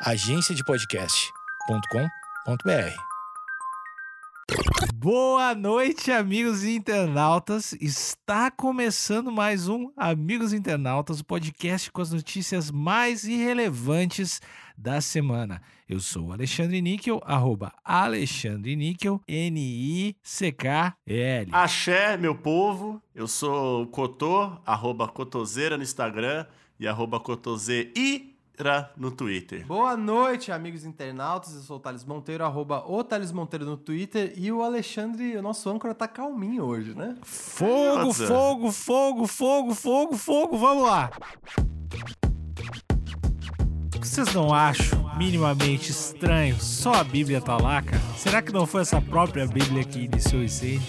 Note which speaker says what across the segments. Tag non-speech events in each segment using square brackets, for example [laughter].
Speaker 1: agenciadepodcast.com.br.
Speaker 2: Boa noite, amigos internautas. Está começando mais um Amigos Internautas, o podcast com as notícias mais irrelevantes da semana. Eu sou o Alexandre Níquel, arroba Alexandre Níquel, N-I-C-K-L.
Speaker 3: Axé, meu povo. Eu sou o Cotô, arroba Cotoseira no Instagram e arroba No Twitter.
Speaker 4: Boa noite, amigos internautas. Eu sou o Thales Monteiro, arroba o Thales Monteiro no Twitter. E o Alexandre, o nosso âncora, tá calminho hoje, né?
Speaker 2: Fogo,
Speaker 3: Nossa.
Speaker 2: fogo, fogo, fogo, fogo, fogo, vamos lá. Vocês não acham minimamente estranho só a Bíblia tá lá, cara? Será que não foi essa própria Bíblia que iniciou o incêndio?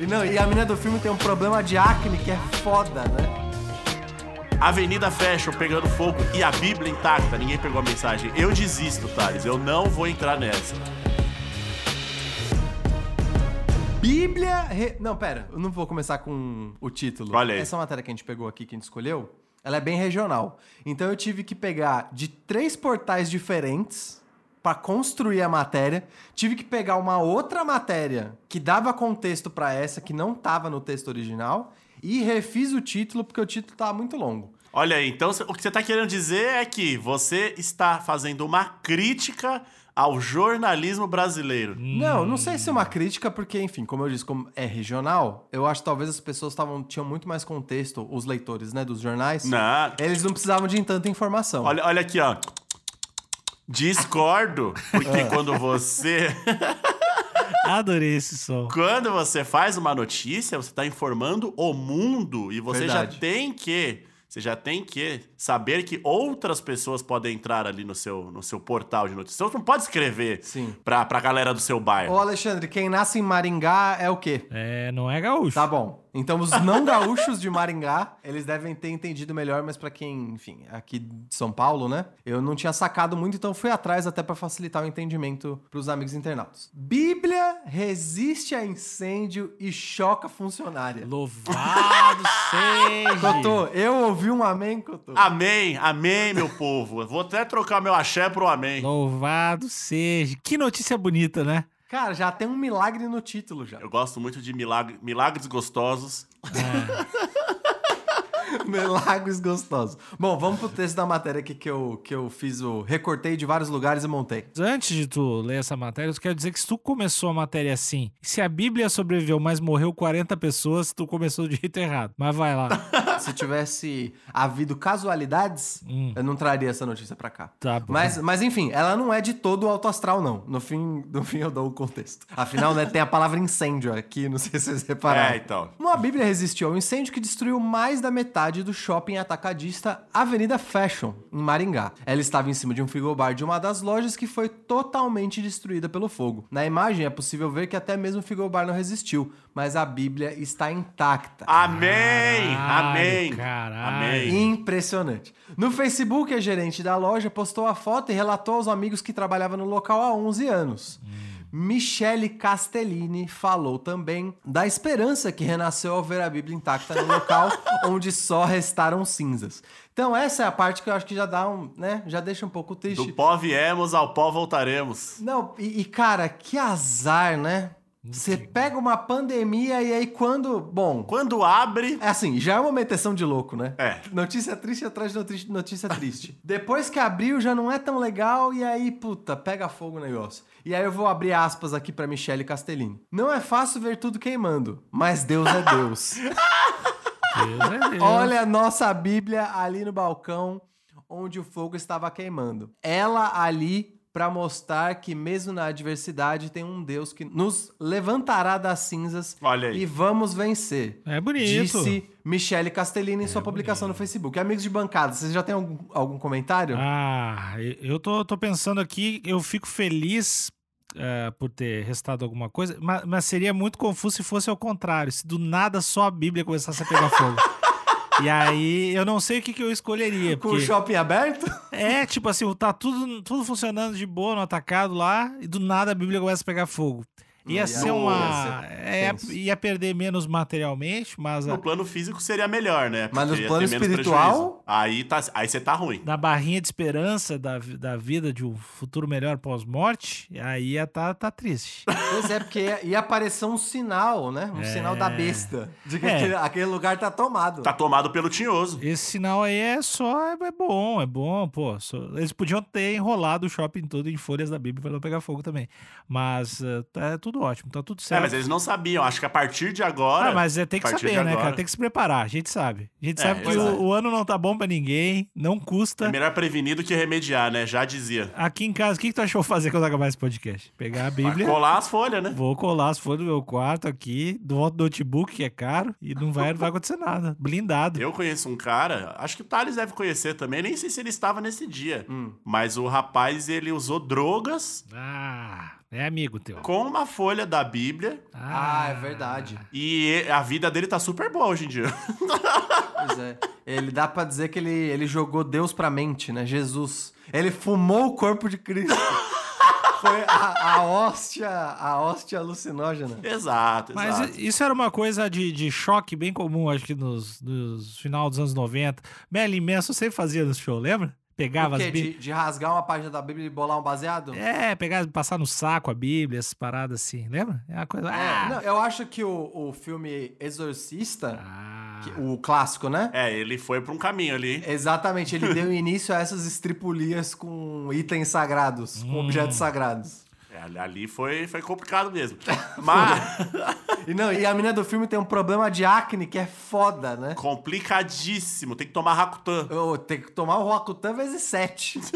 Speaker 4: E, não, e a menina do filme tem um problema de acne que é foda, né?
Speaker 3: Avenida Fashion pegando fogo e a Bíblia intacta. Ninguém pegou a mensagem. Eu desisto, Thales. Eu não vou entrar nessa.
Speaker 4: Bíblia. re- Não, pera, eu não vou começar com o título.
Speaker 3: Olha aí.
Speaker 4: Essa matéria que a gente pegou aqui, que a gente escolheu, ela é bem regional. Então eu tive que pegar de três portais diferentes pra construir a matéria. Tive que pegar uma outra matéria que dava contexto pra essa, que não tava no texto original. E refiz o título, porque o título tava muito longo.
Speaker 3: Olha aí, então o que você tá querendo dizer é que você está fazendo uma crítica ao jornalismo brasileiro.
Speaker 4: Não, não sei se é uma crítica, porque, enfim, como eu disse, como é regional, eu acho que talvez as pessoas tavam, tinham muito mais contexto, os leitores, né, dos jornais.
Speaker 3: Não.
Speaker 4: Eles não precisavam de tanta informação.
Speaker 3: Olha, olha aqui, ó. Discordo, porque quando você [laughs]
Speaker 2: Adorei esse som.
Speaker 3: quando você faz uma notícia, você está informando o mundo e você
Speaker 4: Verdade.
Speaker 3: já tem que você já tem que saber que outras pessoas podem entrar ali no seu, no seu portal de notícias. Você não pode escrever
Speaker 4: Sim.
Speaker 3: pra, pra galera do seu bairro.
Speaker 4: Ô, Alexandre, quem nasce em Maringá é o quê?
Speaker 2: É, não é gaúcho.
Speaker 4: Tá bom. Então, os não gaúchos de Maringá, eles devem ter entendido melhor, mas pra quem, enfim, aqui de São Paulo, né? Eu não tinha sacado muito, então fui atrás até pra facilitar o entendimento pros amigos internautas. Bíblia resiste a incêndio e choca funcionária.
Speaker 2: Louvado [laughs] seja.
Speaker 4: Cotô, eu ouvi um amém, Cotô.
Speaker 3: Amém, amém, meu povo. Vou até trocar meu axé pro amém.
Speaker 2: Louvado seja. Que notícia bonita, né?
Speaker 4: Cara, já tem um milagre no título já.
Speaker 3: Eu gosto muito de milagre, milagres gostosos. [laughs]
Speaker 4: Milagres gostosos. Bom, vamos pro texto da matéria aqui que eu, que eu fiz o. Recortei de vários lugares e montei.
Speaker 2: Antes de tu ler essa matéria, eu quero dizer que se tu começou a matéria assim, se a Bíblia sobreviveu, mas morreu 40 pessoas, tu começou do jeito errado. Mas vai lá. [laughs]
Speaker 4: Se tivesse havido casualidades,
Speaker 2: Hum.
Speaker 4: eu não traria essa notícia pra cá.
Speaker 2: Tá bom.
Speaker 4: Mas, mas enfim, ela não é de todo alto astral, não. No fim, no fim eu dou o contexto. Afinal, né, tem a palavra incêndio aqui, não sei se vocês repararam.
Speaker 3: É, então.
Speaker 4: Uma Bíblia resistiu ao incêndio que destruiu mais da metade do shopping atacadista Avenida Fashion, em Maringá. Ela estava em cima de um frigobar de uma das lojas que foi totalmente destruída pelo fogo. Na imagem é possível ver que até mesmo o frigobar não resistiu, mas a Bíblia está intacta.
Speaker 3: Amém,
Speaker 2: Caralho,
Speaker 3: amém.
Speaker 2: Caralho.
Speaker 3: Amém.
Speaker 4: Impressionante. No Facebook, a gerente da loja postou a foto e relatou aos amigos que trabalhava no local há 11 anos. Michele Castellini falou também da esperança que renasceu ao ver a Bíblia intacta no local [laughs] onde só restaram cinzas. Então essa é a parte que eu acho que já dá um, né, já deixa um pouco triste.
Speaker 3: Do pó viemos, ao pó voltaremos.
Speaker 4: Não, e, e, cara, que azar, né? Você pega uma pandemia e aí quando, bom,
Speaker 3: Quando abre,
Speaker 4: é assim, já é uma meteção de louco, né?
Speaker 3: É.
Speaker 4: Notícia triste atrás de noti- notícia triste. [laughs] Depois que abriu já não é tão legal e aí, puta, pega fogo o negócio. E aí eu vou abrir aspas aqui pra Michele Castellini. Não é fácil ver tudo queimando, mas Deus é Deus. [laughs]
Speaker 2: Deus é Deus.
Speaker 4: Olha a nossa Bíblia ali no balcão onde o fogo estava queimando. Ela ali para mostrar que mesmo na adversidade tem um Deus que nos levantará das cinzas
Speaker 3: Olha aí.
Speaker 4: e vamos vencer.
Speaker 2: É bonito.
Speaker 4: Disse Michele Castellini em sua publicação no Facebook. Amigos de bancada, vocês já têm algum, algum comentário?
Speaker 2: Ah, eu tô, tô pensando aqui, eu fico feliz eh, por ter restado alguma coisa, mas, mas seria muito confuso se fosse ao contrário, se do nada só a Bíblia começasse a pegar fogo. [laughs] E aí eu não sei o que, que eu escolheria.
Speaker 4: Com o
Speaker 2: Porque
Speaker 4: shopping aberto?
Speaker 2: é tipo assim, tá tudo, tudo funcionando de boa no atacado lá, e do nada a Bíblia começa a pegar fogo. Ia ser
Speaker 4: Nossa,
Speaker 2: uma. é,
Speaker 4: tenso.
Speaker 2: ia perder menos materialmente, mas a-
Speaker 3: No plano físico seria melhor, né?
Speaker 4: Mas no
Speaker 3: Porque ia
Speaker 4: plano espiritual?
Speaker 3: Aí, tá, aí você tá ruim.
Speaker 2: na barrinha de esperança da, da vida de um futuro melhor pós-morte, aí ia tá, tá triste.
Speaker 4: Pois é, porque ia, ia aparecer um sinal, né? Um
Speaker 2: É.
Speaker 4: sinal da besta. De que
Speaker 2: É.
Speaker 4: aquele, aquele lugar tá tomado.
Speaker 3: Tá tomado pelo tinhoso.
Speaker 2: Esse sinal aí é só. É, é bom, é bom, pô. só- eles podiam ter enrolado o shopping todo em folhas da Bíblia pra não pegar fogo também. Mas eh, tá é tudo ótimo, tá tudo
Speaker 3: É,
Speaker 2: certo.
Speaker 3: mas eles não sabiam. Acho que a partir de agora.
Speaker 2: Ah, mas é, tem que saber, né,
Speaker 3: agora-
Speaker 2: cara? Tem que se preparar. A gente sabe. A gente
Speaker 3: É,
Speaker 2: sabe que o, o ano não tá bom pra ninguém, não custa.
Speaker 3: É melhor prevenir do que remediar, né? Já dizia.
Speaker 2: Aqui em casa, o que, que tu achou fazer quando acabar esse podcast? Pegar a
Speaker 3: Vai
Speaker 2: Bíblia.
Speaker 3: colar as folhas, né?
Speaker 2: Vou colar as folhas do meu quarto aqui, do outro notebook, que é caro, e não vai, não vai acontecer nada. Blindado.
Speaker 3: Eu conheço um cara, acho que o Thales deve conhecer também, nem sei se ele estava nesse dia.
Speaker 4: Hum.
Speaker 3: Mas o rapaz, ele usou drogas
Speaker 2: Ah, é amigo teu.
Speaker 3: com uma folha da Bíblia
Speaker 4: Ah, é verdade.
Speaker 3: e a vida dele tá super boa hoje em dia. [laughs]
Speaker 4: Pois é. Ele dá pra dizer que ele, ele jogou Deus pra mente, né? Jesus. Ele fumou o corpo de Cristo. [laughs] Foi a, a hóstia, a hóstia alucinógena.
Speaker 3: exato,
Speaker 2: Mas
Speaker 3: exato.
Speaker 2: isso era uma coisa de, de choque bem comum, acho que nos, nos final dos anos 90. Merlin Manson sempre fazia no show, lembra? Pegava
Speaker 4: O quê?
Speaker 2: as Bíblias.
Speaker 4: De, de rasgar uma página da Bíblia e bolar um baseado?
Speaker 2: É, pegar, passar no saco a Bíblia, essas paradas assim, lembra? É uma coisa.
Speaker 4: É,
Speaker 2: ah,
Speaker 4: não, eu acho que o, o filme Exorcista,
Speaker 2: ah.
Speaker 4: que- o clássico, né?
Speaker 3: É, ele foi pra um caminho ali.
Speaker 4: Exatamente, ele deu [laughs] início a essas estripulias com itens sagrados, com objetos sagrados.
Speaker 3: É, ali- ali foi, foi complicado mesmo. [laughs] Mas [laughs]
Speaker 4: E não, e a menina do filme tem um problema de acne que é foda, né?
Speaker 3: complicadíssimo. Tem que tomar Rakutan.
Speaker 4: Eu tenho que tomar o Roacutan vezes 7. [laughs]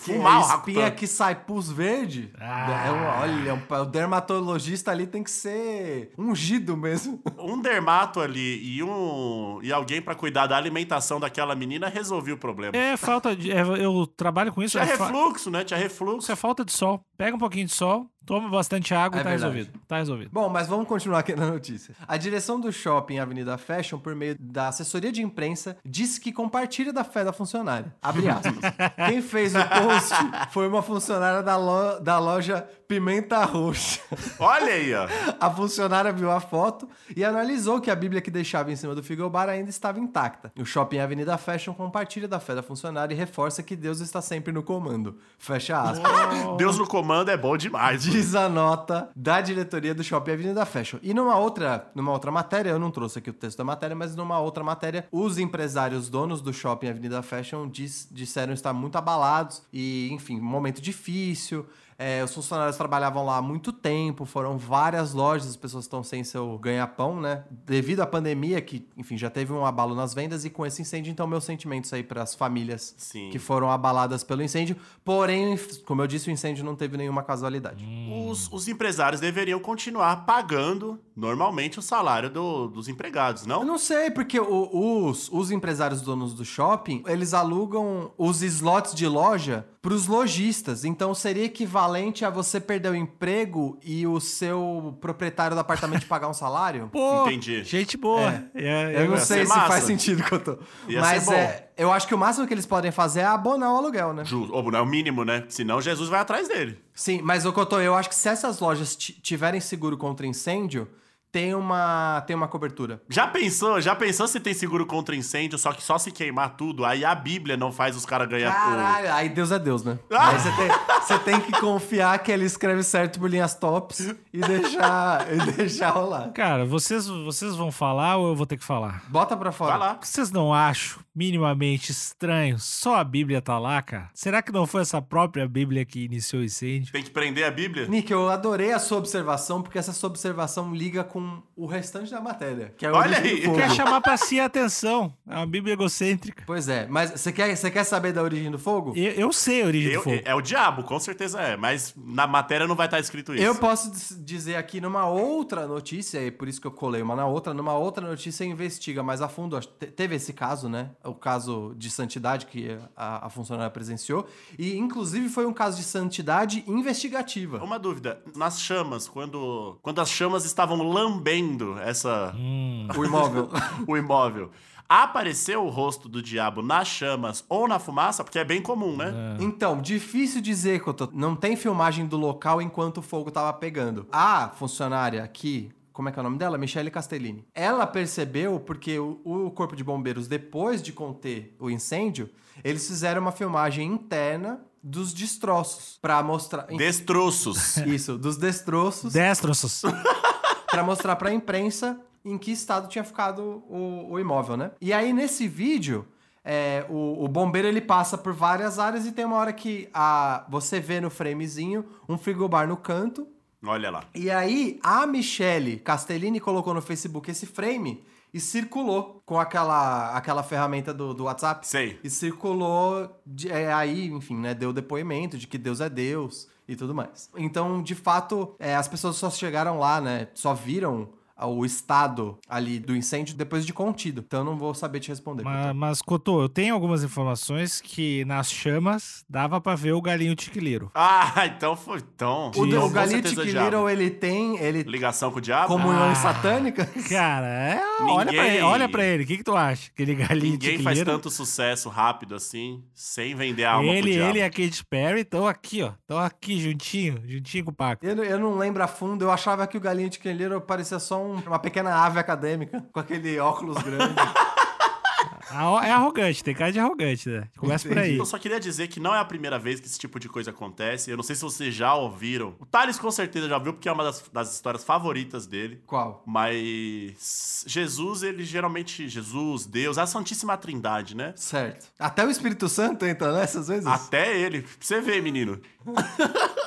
Speaker 3: Fumar o
Speaker 4: a espinha
Speaker 3: Rakutan.
Speaker 4: que sai pus verde.
Speaker 2: Ah.
Speaker 4: É um- olha, o dermatologista ali tem que ser ungido mesmo. [laughs]
Speaker 3: Um dermato ali e um e alguém pra cuidar da alimentação daquela menina resolveu o problema.
Speaker 2: É falta de. é, eu trabalho com isso.
Speaker 3: Tinha
Speaker 2: é fa-
Speaker 3: refluxo, né? Tinha
Speaker 2: Isso
Speaker 3: refluxo.
Speaker 2: é falta de sol. Pega um pouquinho de sol, toma bastante água
Speaker 4: É
Speaker 2: e tá
Speaker 4: verdade.
Speaker 2: resolvido. Tá resolvido.
Speaker 4: Bom, mas vamos continuar aqui na notícia. A direção do shopping Avenida Fashion, por meio da assessoria de imprensa, disse que compartilha da fé da funcionária. Abre aspas. [laughs] Quem fez o post foi uma funcionária da, lo- da loja Pimenta Roxa. [laughs]
Speaker 3: Olha aí, ó.
Speaker 4: A funcionária viu a foto e analisou que a Bíblia que deixava em cima do frigobar ainda estava intacta. O shopping Avenida Fashion compartilha da fé da funcionária e reforça que Deus está sempre no comando. Fecha aspas.
Speaker 3: Deus no comando é bom demais.
Speaker 4: Diz a nota da diretoria do Shopping Avenida Fashion. E numa outra, numa outra matéria, eu não trouxe aqui o texto da matéria, mas numa outra matéria, os empresários donos do Shopping Avenida Fashion diz- disseram estar muito abalados e, enfim, um momento difícil. É, os funcionários trabalhavam lá há muito tempo, foram várias lojas, as pessoas estão sem seu ganha-pão, né? Devido à pandemia, que, enfim, já teve um abalo nas vendas, e com esse incêndio, então, meus sentimentos aí para as famílias
Speaker 3: Sim.
Speaker 4: que foram abaladas pelo incêndio. Porém, como eu disse, o incêndio não teve nenhuma casualidade.
Speaker 3: Os, os empresários deveriam continuar pagando normalmente o salário do- dos empregados,
Speaker 4: Eu
Speaker 3: não?
Speaker 4: não sei, porque o- os, os empresários donos do shopping, eles alugam os slots de loja para os lojistas. Então seria equivalente a você perder o emprego e o seu proprietário do apartamento pagar um salário?
Speaker 2: Pô,
Speaker 3: Entendi.
Speaker 2: gente boa. É,
Speaker 4: Eu não
Speaker 3: ia
Speaker 4: sei se
Speaker 3: massa.
Speaker 4: faz sentido que eu tô.
Speaker 3: Ia
Speaker 4: Mas é, eu acho que o máximo que eles podem fazer é abonar o aluguel, né?
Speaker 3: Justo. Ou, não é o mínimo, né? Senão Jesus vai atrás dele.
Speaker 4: Sim, mas o que eu tô, eu acho que se essas lojas ti- tiverem seguro contra incêndio, tem uma, tem uma cobertura.
Speaker 3: Já pensou? Já pensou se tem seguro contra incêndio, só que só se queimar tudo? Aí a Bíblia não faz os caras ganhar.
Speaker 4: Caralho, aí Deus é Deus, né?
Speaker 3: Ah!
Speaker 4: Aí você tem, você tem que confiar que ele escreve certo por linhas tops e deixar, e deixar rolar.
Speaker 2: Cara, vocês, vocês vão falar ou eu vou ter que falar?
Speaker 4: Bota pra
Speaker 3: O...
Speaker 4: fora.
Speaker 3: Vai lá.
Speaker 2: Vocês não acham minimamente estranho só a Bíblia tá lá, cara? Será que não foi essa própria Bíblia que iniciou o incêndio?
Speaker 3: Tem que prender a Bíblia?
Speaker 4: Nick, eu adorei a sua observação, porque essa sua observação liga com o restante da matéria. Que é a
Speaker 3: Olha
Speaker 4: origem
Speaker 3: aí.
Speaker 4: do fogo.
Speaker 2: Quer chamar pra si a atenção. É uma Bíblia egocêntrica.
Speaker 4: Pois é, mas você quer, você quer saber da origem do fogo?
Speaker 2: Eu, eu sei a origem
Speaker 3: Eu-
Speaker 2: do fogo.
Speaker 3: é o diabo, com certeza é. Mas na matéria não vai estar escrito isso.
Speaker 4: Eu posso dizer aqui numa outra notícia, e por isso que eu colei uma na outra, numa outra notícia investiga mais a fundo. Teve esse caso, né? O caso de santidade que a, a funcionária presenciou. E, inclusive, foi um caso de santidade investigativa.
Speaker 3: Uma dúvida. Nas chamas, quando, quando as chamas estavam lambendo essa,
Speaker 2: Hum.
Speaker 4: O imóvel. [laughs]
Speaker 3: o imóvel, Apareceu o rosto do diabo nas chamas ou na fumaça, porque é bem comum, né?
Speaker 4: Então, difícil dizer, Cotô. Não tem filmagem do local enquanto o fogo tava pegando. A funcionária aqui, como é que é o nome dela? Michele Castellini. Ela percebeu porque o, o Corpo de Bombeiros, depois de conter o incêndio, eles fizeram uma filmagem interna dos destroços pra mostrar.
Speaker 3: Destroços. [laughs]
Speaker 4: Isso, dos destroços
Speaker 2: Destros. [laughs]
Speaker 4: Pra mostrar pra imprensa em que estado tinha ficado o, o imóvel, né? E aí, nesse vídeo, é, o, o bombeiro ele passa por várias áreas e tem uma hora que a, você vê no framezinho um frigobar no canto.
Speaker 3: Olha lá.
Speaker 4: E aí, a Michelle Castellini colocou no Facebook esse frame e circulou com aquela, aquela ferramenta do, do WhatsApp.
Speaker 3: Sei.
Speaker 4: E circulou de- é, aí, enfim, né? Deu depoimento de que Deus é Deus e tudo mais. Então, de fato, é, as pessoas só chegaram lá, né? Só viram o estado ali do incêndio depois de contido. Então, eu não vou saber te responder.
Speaker 2: mas, mas, Cotô, eu tenho algumas informações que nas chamas dava pra ver o galinho tiquiliro.
Speaker 3: Ah, então foi. Então,
Speaker 4: O, o Little,
Speaker 3: diabo.
Speaker 4: ele tem... Ele
Speaker 3: Ligação com o diabo?
Speaker 4: comunhões
Speaker 2: Ah.
Speaker 4: satânicas?
Speaker 2: Cara, é, olha pra
Speaker 3: Ninguém-
Speaker 2: ele, olha pra ele. O que, que tu acha? Aquele galinho
Speaker 3: Ninguém
Speaker 2: tiquiliro.
Speaker 3: faz tanto sucesso rápido assim, sem vender a alma pro
Speaker 2: Ele,
Speaker 3: diabo.
Speaker 2: ele e a Katy Perry estão aqui, ó. Estão aqui juntinho, juntinho com o Paco.
Speaker 4: Eu, não- eu não lembro a fundo, eu achava que o galinho Little parecia só um- uma pequena ave acadêmica, com aquele óculos grande. [laughs]
Speaker 2: É arrogante, tem cara de arrogante, né? Começa por aí.
Speaker 3: Eu só queria dizer que não é a primeira vez que esse tipo de coisa acontece. Eu não sei se vocês já ouviram. O Thales com certeza já viu, porque é uma das, das histórias favoritas dele.
Speaker 4: Qual?
Speaker 3: Mas Jesus, ele geralmente. Jesus, Deus, a Santíssima Trindade, né?
Speaker 4: Certo. Até o Espírito Santo entra nessas vezes?
Speaker 3: Até ele. Pra você ver, menino. [laughs]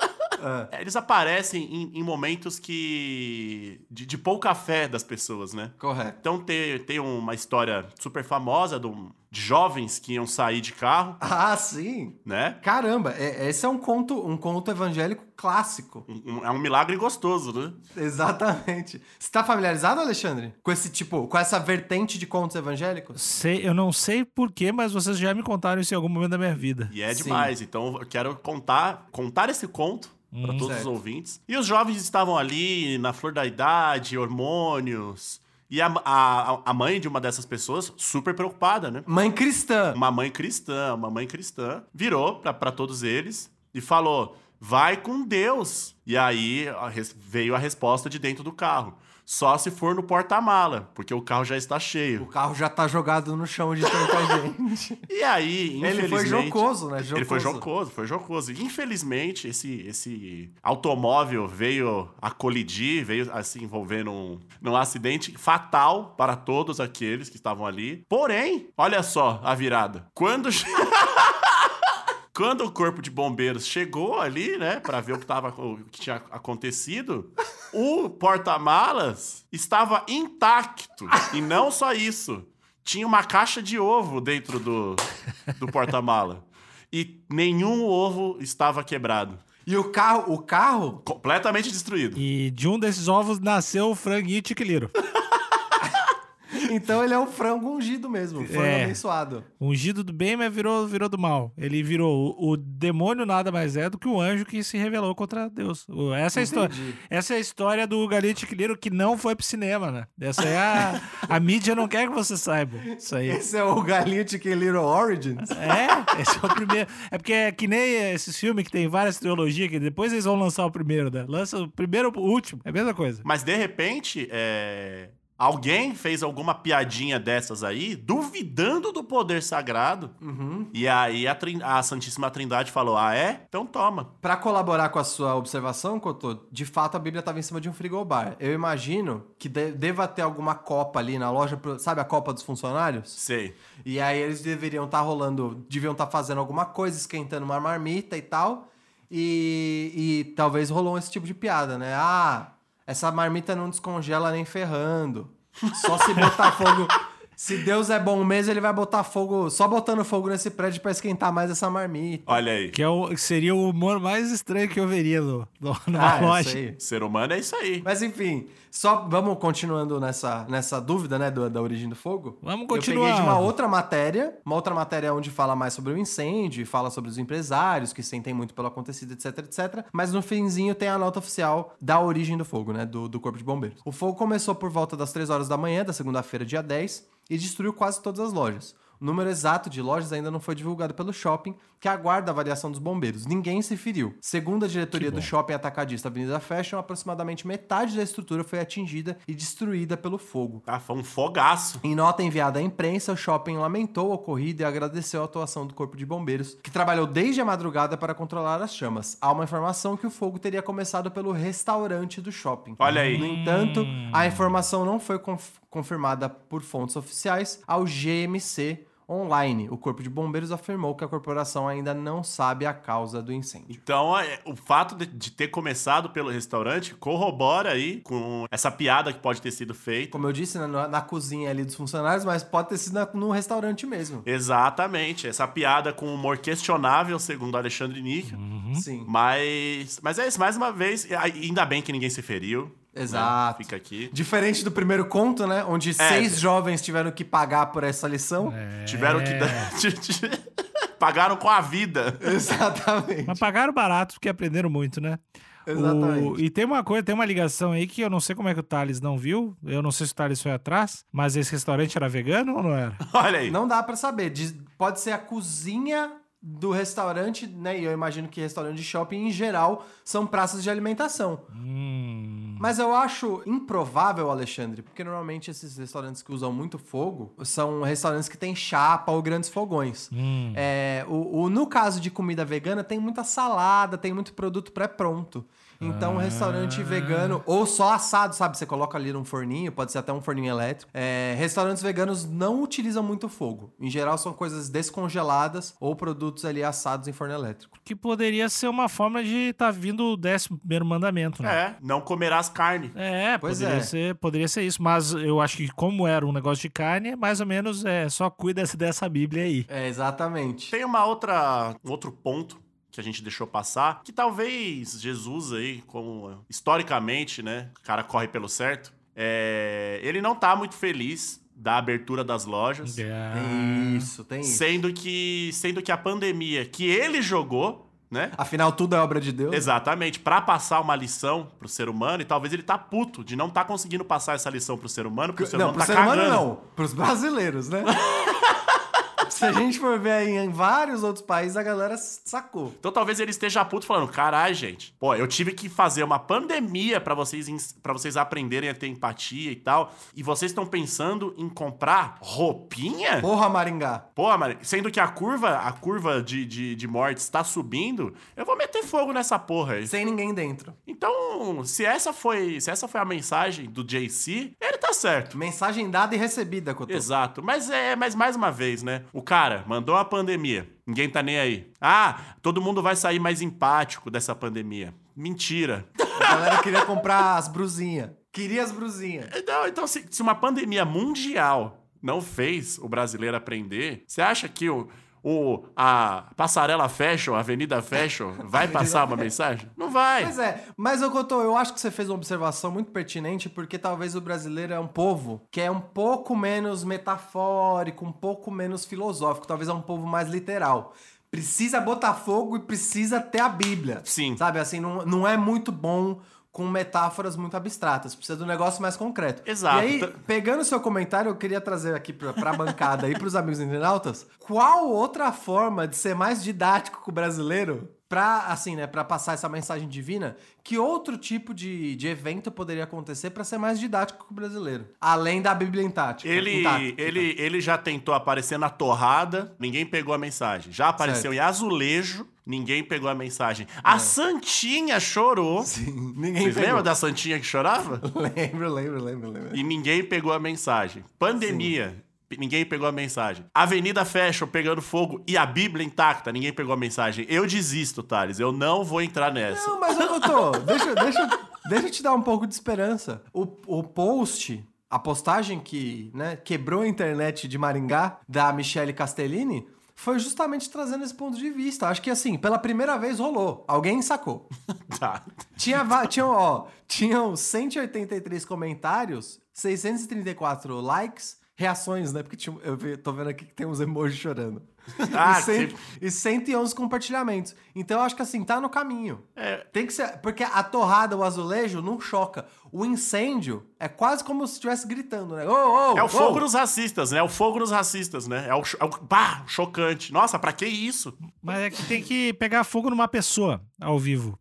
Speaker 3: É, Eles aparecem em, em momentos que. De, de pouca fé das pessoas, né?
Speaker 4: Correto.
Speaker 3: Então tem, tem uma história super famosa de, um- de jovens que iam sair de carro,
Speaker 4: Ah, sim.
Speaker 3: né?
Speaker 4: Caramba, é- esse é um conto, um conto evangélico clássico.
Speaker 3: Um- um- é um milagre gostoso, né?
Speaker 4: Exatamente. Você tá familiarizado, Alexandre? Com esse tipo, com essa vertente de contos evangélicos?
Speaker 2: Sei, eu não sei porquê, mas vocês já me contaram isso em algum momento da minha vida.
Speaker 3: E é
Speaker 4: Sim.
Speaker 3: demais. Então eu quero contar, contar esse conto para todos
Speaker 4: certo.
Speaker 3: os ouvintes. E os jovens estavam ali na flor da idade, hormônios. E a, a, a mãe de uma dessas pessoas, super preocupada, né?
Speaker 4: Mãe cristã.
Speaker 3: Uma mãe cristã, uma mãe cristã, virou para todos eles e falou: vai com Deus. E aí veio a resposta de dentro do carro. Só se for no porta-mala, porque o carro já está
Speaker 4: O
Speaker 3: cheio.
Speaker 4: carro já tá jogado no chão de tanta [laughs] gente.
Speaker 3: E aí,
Speaker 4: Ele foi
Speaker 3: infelizmente-
Speaker 4: jocoso, né?
Speaker 3: Ele foi
Speaker 4: Jocoso.
Speaker 3: jocoso, foi jocoso. E, infelizmente, esse, esse automóvel veio a colidir, veio assim, envolvendo um, num acidente fatal para todos aqueles que estavam ali. Porém, olha só a virada. Quando. [laughs] Quando o corpo de bombeiros chegou ali, né, para ver o que, tava, o que tinha acontecido, o porta-malas estava intacto. E não só isso, tinha uma caixa de ovo dentro do, do porta-mala. E nenhum ovo estava quebrado.
Speaker 4: E o carro, o carro
Speaker 3: Completamente destruído.
Speaker 2: E de um desses ovos nasceu o franguinho tiquiliro.
Speaker 4: Então ele é um frango ungido mesmo, um frango
Speaker 2: É.
Speaker 4: abençoado.
Speaker 2: Ungido do bem, mas virou, virou do mal. Ele virou. O, o demônio nada mais é do que o anjo que se revelou contra Deus. O- Essa é a história. Essa é a história do Galinho Tiquiliro que não foi pro cinema, né? Essa é a. A mídia não quer que você saiba. Isso aí.
Speaker 4: Esse é o galinho Little Origins.
Speaker 2: É, esse é o primeiro. É porque é que nem esses filmes que tem várias trilogias, que depois eles vão lançar o primeiro, né? Lança o primeiro ou o último. É a mesma coisa.
Speaker 3: Mas de repente, é, alguém fez alguma piadinha dessas aí, duvidando do poder sagrado.
Speaker 4: Uhum.
Speaker 3: E aí a, a Santíssima Trindade falou: Ah, é? Então toma.
Speaker 4: Pra colaborar com a sua observação, Cotô, de fato a Bíblia estava em cima de um frigobar. Eu imagino que de- deva ter alguma copa ali na loja, sabe a copa dos funcionários?
Speaker 3: Sei.
Speaker 4: E aí eles deveriam estar rolando, deviam estar fazendo alguma coisa, esquentando uma marmita e tal. E, e talvez rolou esse tipo de piada, né? Ah, essa marmita não descongela nem ferrando. Só se botar fogo. Se Deus é bom mesmo, ele vai botar fogo, só botando fogo nesse prédio pra esquentar mais essa marmita.
Speaker 3: Olha aí.
Speaker 2: Que é o, seria o humor mais estranho que eu veria no, no, numa
Speaker 4: Ah,
Speaker 2: loja.
Speaker 3: Ser humano é isso aí.
Speaker 4: Mas enfim, só vamos continuando nessa, nessa dúvida, né, do- da origem do fogo.
Speaker 2: Vamos
Speaker 4: Eu
Speaker 2: continuar.
Speaker 4: peguei de uma outra matéria, uma outra matéria onde fala mais sobre o incêndio, e fala sobre os empresários que sentem muito pelo acontecido, etc, etc. Mas no finzinho tem a nota oficial da origem do fogo, né, do, do Corpo de Bombeiros. O fogo começou por volta das 3 horas da manhã da segunda-feira, dia 10, e destruiu quase todas as lojas. O número exato de lojas ainda não foi divulgado pelo shopping, que aguarda a avaliação dos bombeiros. Ninguém se feriu. Segundo a diretoria do shopping atacadista Avenida Fashion, aproximadamente metade da estrutura foi atingida e destruída pelo fogo.
Speaker 3: Ah, foi um fogaço.
Speaker 4: Em nota enviada à imprensa, o shopping lamentou o ocorrido e agradeceu a atuação do Corpo de Bombeiros, que trabalhou desde a madrugada para controlar as chamas. Há uma informação que o fogo teria começado pelo restaurante do shopping.
Speaker 3: Olha aí.
Speaker 4: No entanto, a informação não foi conf- confirmada por fontes oficiais ao GMC Online. O Corpo de Bombeiros afirmou que a corporação ainda não sabe a causa do incêndio.
Speaker 3: Então, é, o fato de, ter começado pelo restaurante corrobora aí com essa piada que pode ter sido feita.
Speaker 4: Como eu disse, né, na, na cozinha ali dos funcionários, mas pode ter sido na, no restaurante mesmo.
Speaker 3: Exatamente. Essa piada com humor questionável, segundo Alexandre Níquel.
Speaker 4: Sim.
Speaker 3: Mas, mas é isso, mais uma vez, ainda bem que ninguém se feriu. Né?
Speaker 4: Exato.
Speaker 3: Fica aqui.
Speaker 4: Diferente do primeiro conto, né? Onde seis jovens tiveram que pagar por essa lição.
Speaker 3: Tiveram que dar. [laughs] Pagaram com a vida.
Speaker 4: Exatamente.
Speaker 2: Mas pagaram barato porque aprenderam muito, né?
Speaker 4: Exatamente.
Speaker 2: O- E tem uma coisa, tem uma ligação aí que eu não sei como é que o Thales não viu. Eu não sei se o Thales foi atrás, mas esse restaurante era vegano ou não era? [laughs]
Speaker 3: Olha aí.
Speaker 4: Não dá pra saber. Diz- Pode ser a cozinha do restaurante, né? E eu imagino que restaurante de shopping, em geral, são praças de alimentação.
Speaker 2: Hum.
Speaker 4: Mas eu acho improvável, Alexandre, porque normalmente esses restaurantes que usam muito fogo são restaurantes que têm chapa ou grandes fogões.
Speaker 2: Hum.
Speaker 4: É, o, o- no caso de comida vegana, tem muita salada, tem muito produto pré-pronto. Então, um restaurante vegano, ou só assado, sabe? Você coloca ali num forninho, pode ser até um forninho elétrico. É, restaurantes veganos não utilizam muito fogo. Em geral, são coisas descongeladas ou produtos ali assados em forno elétrico.
Speaker 2: Que poderia ser uma forma de estar vindo o décimo primeiro mandamento, né?
Speaker 3: É, não comerás carne.
Speaker 2: É,
Speaker 4: Pois
Speaker 2: poderia,
Speaker 4: é.
Speaker 2: Ser, poderia ser isso. Mas eu acho que, como era um negócio de carne, mais ou menos é só cuida dessa Bíblia aí.
Speaker 4: É, exatamente.
Speaker 3: Tem uma outra, um outro ponto que a gente deixou passar, que talvez Jesus aí, como historicamente, né, o cara corre pelo certo, é, ele não tá muito feliz da abertura das lojas,
Speaker 2: É.
Speaker 4: Tem isso, tem isso.
Speaker 3: sendo que sendo que a pandemia que ele jogou, né?
Speaker 4: Afinal, tudo é obra de Deus.
Speaker 3: Exatamente, pra passar uma lição pro ser humano, e talvez ele tá puto de não tá conseguindo passar essa lição pro ser humano, porque o ser
Speaker 4: não,
Speaker 3: humano
Speaker 4: pro
Speaker 3: tá
Speaker 4: ser humano
Speaker 3: cagando.
Speaker 4: não. Pros brasileiros, né? [laughs] Se a gente for ver aí em vários outros países, a galera sacou.
Speaker 3: Então talvez ele esteja puto falando, caralho, gente, pô, eu tive que fazer uma pandemia pra vocês para vocês aprenderem a ter empatia e tal, e vocês estão pensando em comprar roupinha?
Speaker 4: Porra, Maringá.
Speaker 3: Pô, Mari, sendo que a curva, a curva de, de, de mortes está subindo, eu vou meter fogo nessa porra aí.
Speaker 4: Sem ninguém dentro.
Speaker 3: Então, se essa foi, se essa foi a mensagem do JC, ele tá certo.
Speaker 4: Mensagem dada e recebida, Cotô.
Speaker 3: Exato. Mas é, mas mais uma vez, né? O cara mandou a pandemia. Ninguém tá nem aí. Ah, todo mundo vai sair mais empático dessa pandemia. Mentira.
Speaker 4: A galera queria comprar as brusinhas. Queria as brusinhas.
Speaker 3: Não, então, se, se uma pandemia mundial não fez o brasileiro aprender, você acha que o, o, a passarela fashion, a avenida fashion, vai [laughs] passar uma mensagem? Não vai.
Speaker 4: Pois é, mas eu Cotô, eu acho que você fez uma observação muito pertinente, porque talvez o brasileiro é um povo que é um pouco menos metafórico, um pouco menos filosófico, talvez é um povo mais literal. Precisa botar fogo e precisa ter a Bíblia.
Speaker 3: Sim.
Speaker 4: Sabe, assim, não, não é muito bom com metáforas muito abstratas. Precisa de um negócio mais concreto.
Speaker 3: Exato.
Speaker 4: E aí,
Speaker 3: Tá-
Speaker 4: pegando o seu comentário, eu queria trazer aqui pra, pra bancada e pros amigos internautas, qual outra forma de ser mais didático com o brasileiro pra, assim, né, pra passar essa mensagem divina, que outro tipo de, de evento poderia acontecer pra ser mais didático com o brasileiro? Além da Bíblia intacta.
Speaker 3: Ele, ele, ele já tentou aparecer na torrada, ninguém pegou a mensagem. Já apareceu
Speaker 4: Certo.
Speaker 3: em azulejo, ninguém pegou a mensagem. A Santinha chorou. [laughs]
Speaker 4: Sim, ninguém
Speaker 3: Vocês
Speaker 4: pegou.
Speaker 3: lembram da Santinha que chorava? [laughs]
Speaker 4: Lembro, lembro, lembro, lembro.
Speaker 3: E ninguém pegou a mensagem. Pandemia. p- Ninguém pegou a mensagem. Avenida Fashion pegando fogo e a Bíblia intacta. Ninguém pegou a mensagem. Eu desisto, Thales. Eu não vou entrar nessa.
Speaker 4: Não, mas eu tô. [laughs] Deixa, deixa, deixa eu te dar um pouco de esperança. O, o post, a postagem que né, quebrou a internet de Maringá, da Michele Castellini, foi justamente trazendo esse ponto de vista. Acho que assim, pela primeira vez rolou. Alguém sacou. [laughs]
Speaker 3: Tá.
Speaker 4: Tinha, tinham, ó, tinham 183 comentários, 634 likes reações, né? Porque tinha- eu vi- tô vendo aqui que tem uns emojis chorando. [laughs]
Speaker 3: Ah,
Speaker 4: e,
Speaker 3: que-
Speaker 4: e 111 compartilhamentos. Então eu acho que assim, tá no caminho.
Speaker 3: É,
Speaker 4: Tem que ser. Porque a torrada, o azulejo, não choca. O incêndio é quase como se estivesse gritando, né? Ô, ô,
Speaker 3: é o
Speaker 4: ô.
Speaker 3: fogo nos racistas, né? É o fogo nos racistas, né? É o, é o bah, chocante. Nossa, pra que isso?
Speaker 2: Mas é que tem que pegar fogo numa pessoa ao vivo.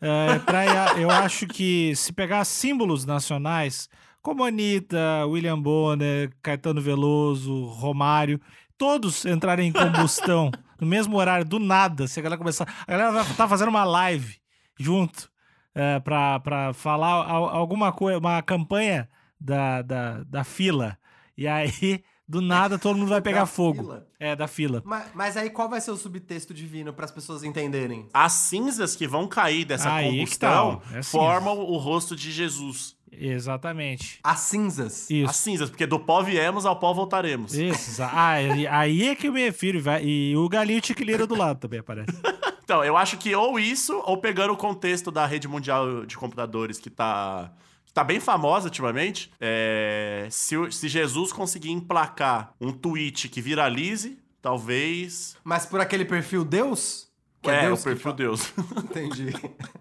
Speaker 2: É, pra, eu acho que se pegar símbolos nacionais, como Anitta, William Bonner, Caetano Veloso, Romário, todos entrarem em combustão [laughs] no mesmo horário, do nada, se a galera começar. A galera vai estar fazendo uma live junto é, pra, pra falar al- alguma coisa, uma campanha da, da, da fila. E aí, do nada, todo mundo vai pegar
Speaker 4: Da
Speaker 2: fogo.
Speaker 4: fila?
Speaker 2: É, da fila.
Speaker 4: Mas, mas aí qual vai ser o subtexto divino para as pessoas entenderem?
Speaker 3: As cinzas que vão cair dessa
Speaker 2: Aí que
Speaker 3: combustão
Speaker 2: tá. É
Speaker 3: formam o rosto de Jesus.
Speaker 2: Exatamente.
Speaker 4: As cinzas.
Speaker 2: Isso.
Speaker 3: As cinzas, porque do pó viemos, ao pó voltaremos.
Speaker 2: Isso. Ah, aí- aí é que eu me refiro. vai- E o galinho tiquileira do lado também aparece. [laughs]
Speaker 3: Então, eu acho que ou isso, ou pegando o contexto da rede mundial de computadores, que tá, que tá bem famosa ultimamente, é, se, se Jesus conseguir emplacar um tweet que viralize, talvez...
Speaker 4: Mas por aquele perfil Deus? Que
Speaker 3: é,
Speaker 4: Deus
Speaker 3: o perfil Deus. [laughs]
Speaker 4: Entendi. [laughs]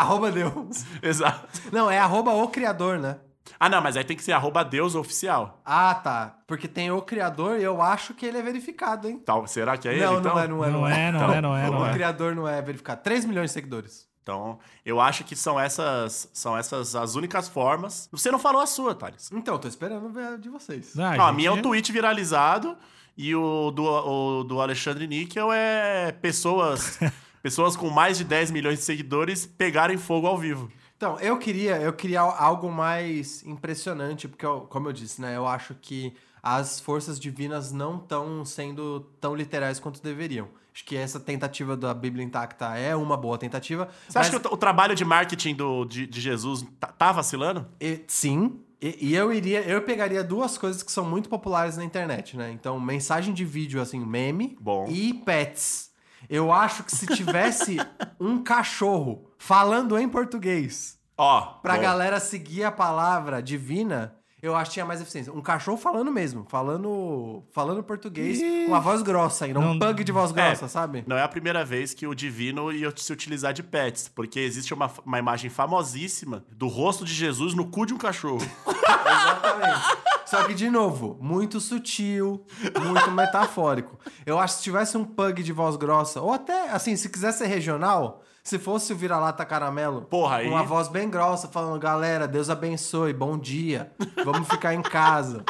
Speaker 4: arroba Deus. [laughs]
Speaker 3: Exato.
Speaker 4: Não, é arroba o criador, né?
Speaker 3: Ah, não, mas aí tem que ser arroba Deus oficial.
Speaker 4: Ah, tá. Porque tem o criador e eu acho que ele é verificado, hein?
Speaker 3: Tal, será que é ele,
Speaker 4: não,
Speaker 3: então?
Speaker 4: não é, não é.
Speaker 2: Não é, não
Speaker 3: Então,
Speaker 2: é, não é,
Speaker 4: o
Speaker 2: não é.
Speaker 4: criador não é verificado. 3 milhões de seguidores.
Speaker 3: Então, eu acho que são essas, são essas as únicas formas. Você não falou a sua, Thales.
Speaker 4: Então, tô esperando ver a de vocês.
Speaker 2: Não,
Speaker 3: Não, a
Speaker 2: gente-
Speaker 3: minha é um tweet viralizado e o do, o do Alexandre Níquel é pessoas, [laughs] pessoas com mais de 10 milhões de seguidores pegarem fogo ao vivo.
Speaker 4: Então, eu queria, eu queria algo mais impressionante, porque, eu- como eu disse, né? Eu acho que as forças divinas não estão sendo tão literais quanto deveriam. Acho que essa tentativa da Bíblia intacta é uma boa tentativa.
Speaker 3: Você acha que o, o trabalho de marketing do, de, de Jesus tá, tá vacilando?
Speaker 4: E- sim. E, e eu iria, eu pegaria duas coisas que são muito populares na internet, né? Então, mensagem de vídeo, assim, meme
Speaker 3: Bom.
Speaker 4: e pets. Eu acho que se tivesse um cachorro falando em português
Speaker 3: Ó,
Speaker 4: pra
Speaker 3: bom.
Speaker 4: galera seguir a palavra divina, eu acho que tinha mais eficiência. Um cachorro falando mesmo, falando falando português
Speaker 2: Ih.
Speaker 4: com a voz grossa ainda, um
Speaker 2: Não-
Speaker 4: pug de voz grossa,
Speaker 3: É.
Speaker 4: sabe?
Speaker 3: Não é a primeira vez que o divino ia se utilizar de pets, porque existe uma, uma imagem famosíssima do rosto de Jesus no cu de um cachorro. [laughs]
Speaker 4: Exatamente. Só que, de novo, muito sutil, muito metafórico. Eu acho que se tivesse um pug de voz grossa, ou até, assim, se quiser ser regional, se fosse o vira-lata caramelo,
Speaker 3: Porra, aí-
Speaker 4: uma voz bem grossa, falando, galera, Deus abençoe, bom dia, vamos ficar em casa.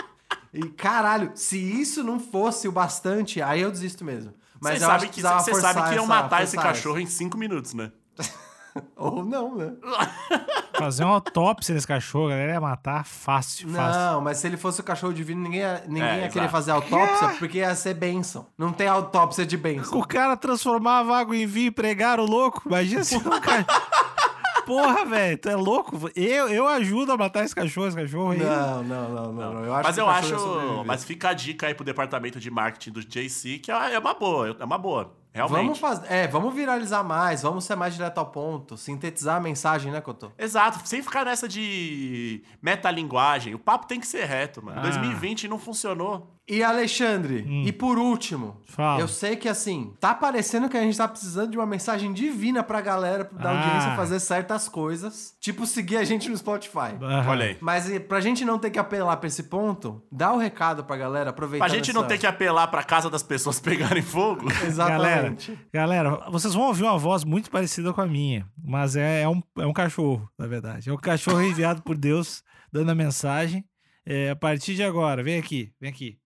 Speaker 4: E, caralho, se isso não fosse o bastante, aí eu desisto mesmo. Mas
Speaker 3: Você
Speaker 4: eu
Speaker 3: sabe que,
Speaker 4: precisava
Speaker 3: cê sabe que iam matar esse cachorro em cinco minutos, né? [laughs] [laughs]
Speaker 4: Ou não, né? [laughs]
Speaker 2: Fazer uma autópsia nesse cachorro, a galera ia matar fácil, fácil.
Speaker 4: Não, mas se ele fosse o cachorro divino, ninguém ia, ninguém
Speaker 3: É,
Speaker 4: ia querer fazer autópsia porque ia ser bênção. Não tem autópsia de bênção.
Speaker 2: O cara transformava água em vinho e pregar o louco. Imagina se um cachorro. [laughs] Porra, velho, tu é louco? Eu, eu ajudo a matar esse cachorro, esse cachorro aí.
Speaker 4: Não, não, não, não. não. Eu acho
Speaker 3: mas
Speaker 4: que
Speaker 3: eu
Speaker 4: o
Speaker 3: acho. Mas fica a dica aí pro departamento de marketing do JC, que é é uma boa, é uma boa. Realmente.
Speaker 4: Vamos fazer. É, vamos viralizar mais, vamos ser mais direto ao ponto, sintetizar a mensagem, né, Cotô?
Speaker 3: Exato, sem ficar nessa de metalinguagem. O papo tem que ser reto, mano.
Speaker 2: Ah.
Speaker 3: 2020 não funcionou.
Speaker 4: E Alexandre, e por último,
Speaker 2: Fala.
Speaker 4: eu sei que assim, tá parecendo que a gente tá precisando de uma mensagem divina pra galera da
Speaker 2: Ah.
Speaker 4: audiência fazer certas coisas, tipo seguir a gente no Spotify.
Speaker 2: Aham.
Speaker 3: Olha aí.
Speaker 4: Mas pra gente não ter que apelar pra esse ponto, dá o recado pra galera, aproveitar.
Speaker 3: Pra gente não ter que apelar pra casa das pessoas [laughs] pegarem fogo.
Speaker 2: Galera,
Speaker 4: Exatamente.
Speaker 2: galera, vocês vão ouvir uma voz muito parecida com a minha, mas é, é um, é um cachorro, na verdade. É um cachorro [laughs] enviado por Deus, dando a mensagem. É, a partir de agora, vem aqui, vem aqui.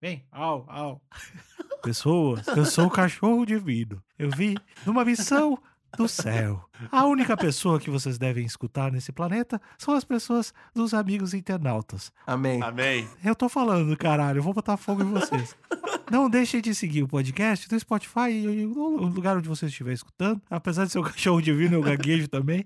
Speaker 2: Vem, au, au. Pessoas, eu sou o cachorro divino. Eu vim numa missão do céu. A única pessoa que vocês devem escutar nesse planeta são as pessoas dos amigos internautas.
Speaker 4: Amém.
Speaker 3: Amém.
Speaker 2: Eu tô falando, caralho, eu vou botar fogo em vocês. Não deixem de seguir o podcast do Spotify e no lugar onde você estiver escutando. Apesar de ser o cachorro divino, eu gaguejo também.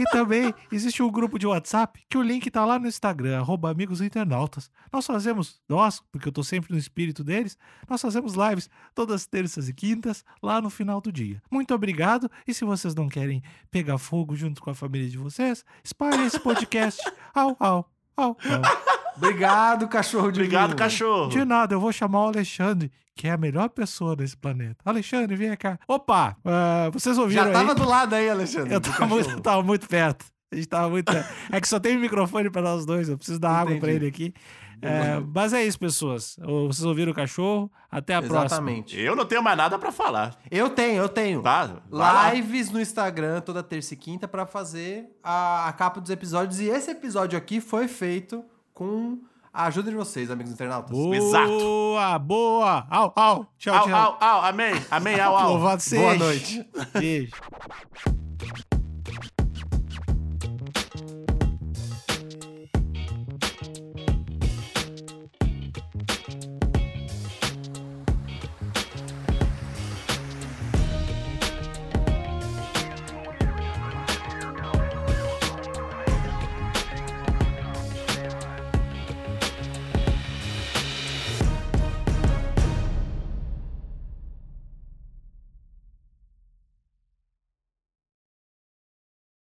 Speaker 2: E também existe um grupo de WhatsApp que o link tá lá no Instagram, arroba amigos internautas. Nós fazemos, nós, porque eu tô sempre no espírito deles, nós fazemos lives todas terças e quintas, lá no final do dia. Muito obrigado, e se vocês não querem pegar fogo junto com a família de vocês, espalhem esse podcast. Au, au, au, au.
Speaker 4: Obrigado, cachorro de
Speaker 3: Obrigado, cachorro.
Speaker 2: De nada, eu vou chamar o Alexandre, que é a melhor pessoa desse planeta. Alexandre, vem cá. Opa, ah, vocês ouviram
Speaker 4: Já tava
Speaker 2: aí?
Speaker 4: do lado aí, Alexandre.
Speaker 2: Eu tava muito, tava muito perto. A gente tava muito perto. É que só tem microfone pra nós dois, eu preciso dar água pra
Speaker 4: Entendi.
Speaker 2: ele aqui. É, mas é isso, pessoas. Vocês ouviram o cachorro? Até a próxima.
Speaker 4: Exatamente.
Speaker 3: Eu não tenho mais nada pra falar,
Speaker 4: Eu tenho, eu tenho.
Speaker 3: tá? Vai lá.
Speaker 4: Lives no Instagram toda terça e quinta pra fazer a, a capa dos episódios. E esse episódio aqui foi feito com a ajuda de vocês, amigos internautas.
Speaker 2: Boa,
Speaker 3: Exato.
Speaker 2: boa. Au, au. Tchau,
Speaker 3: Au,
Speaker 2: tchau.
Speaker 3: au, au, amém. Amém, au, au.
Speaker 2: Louvado seja.
Speaker 4: Boa noite.
Speaker 2: Beijo.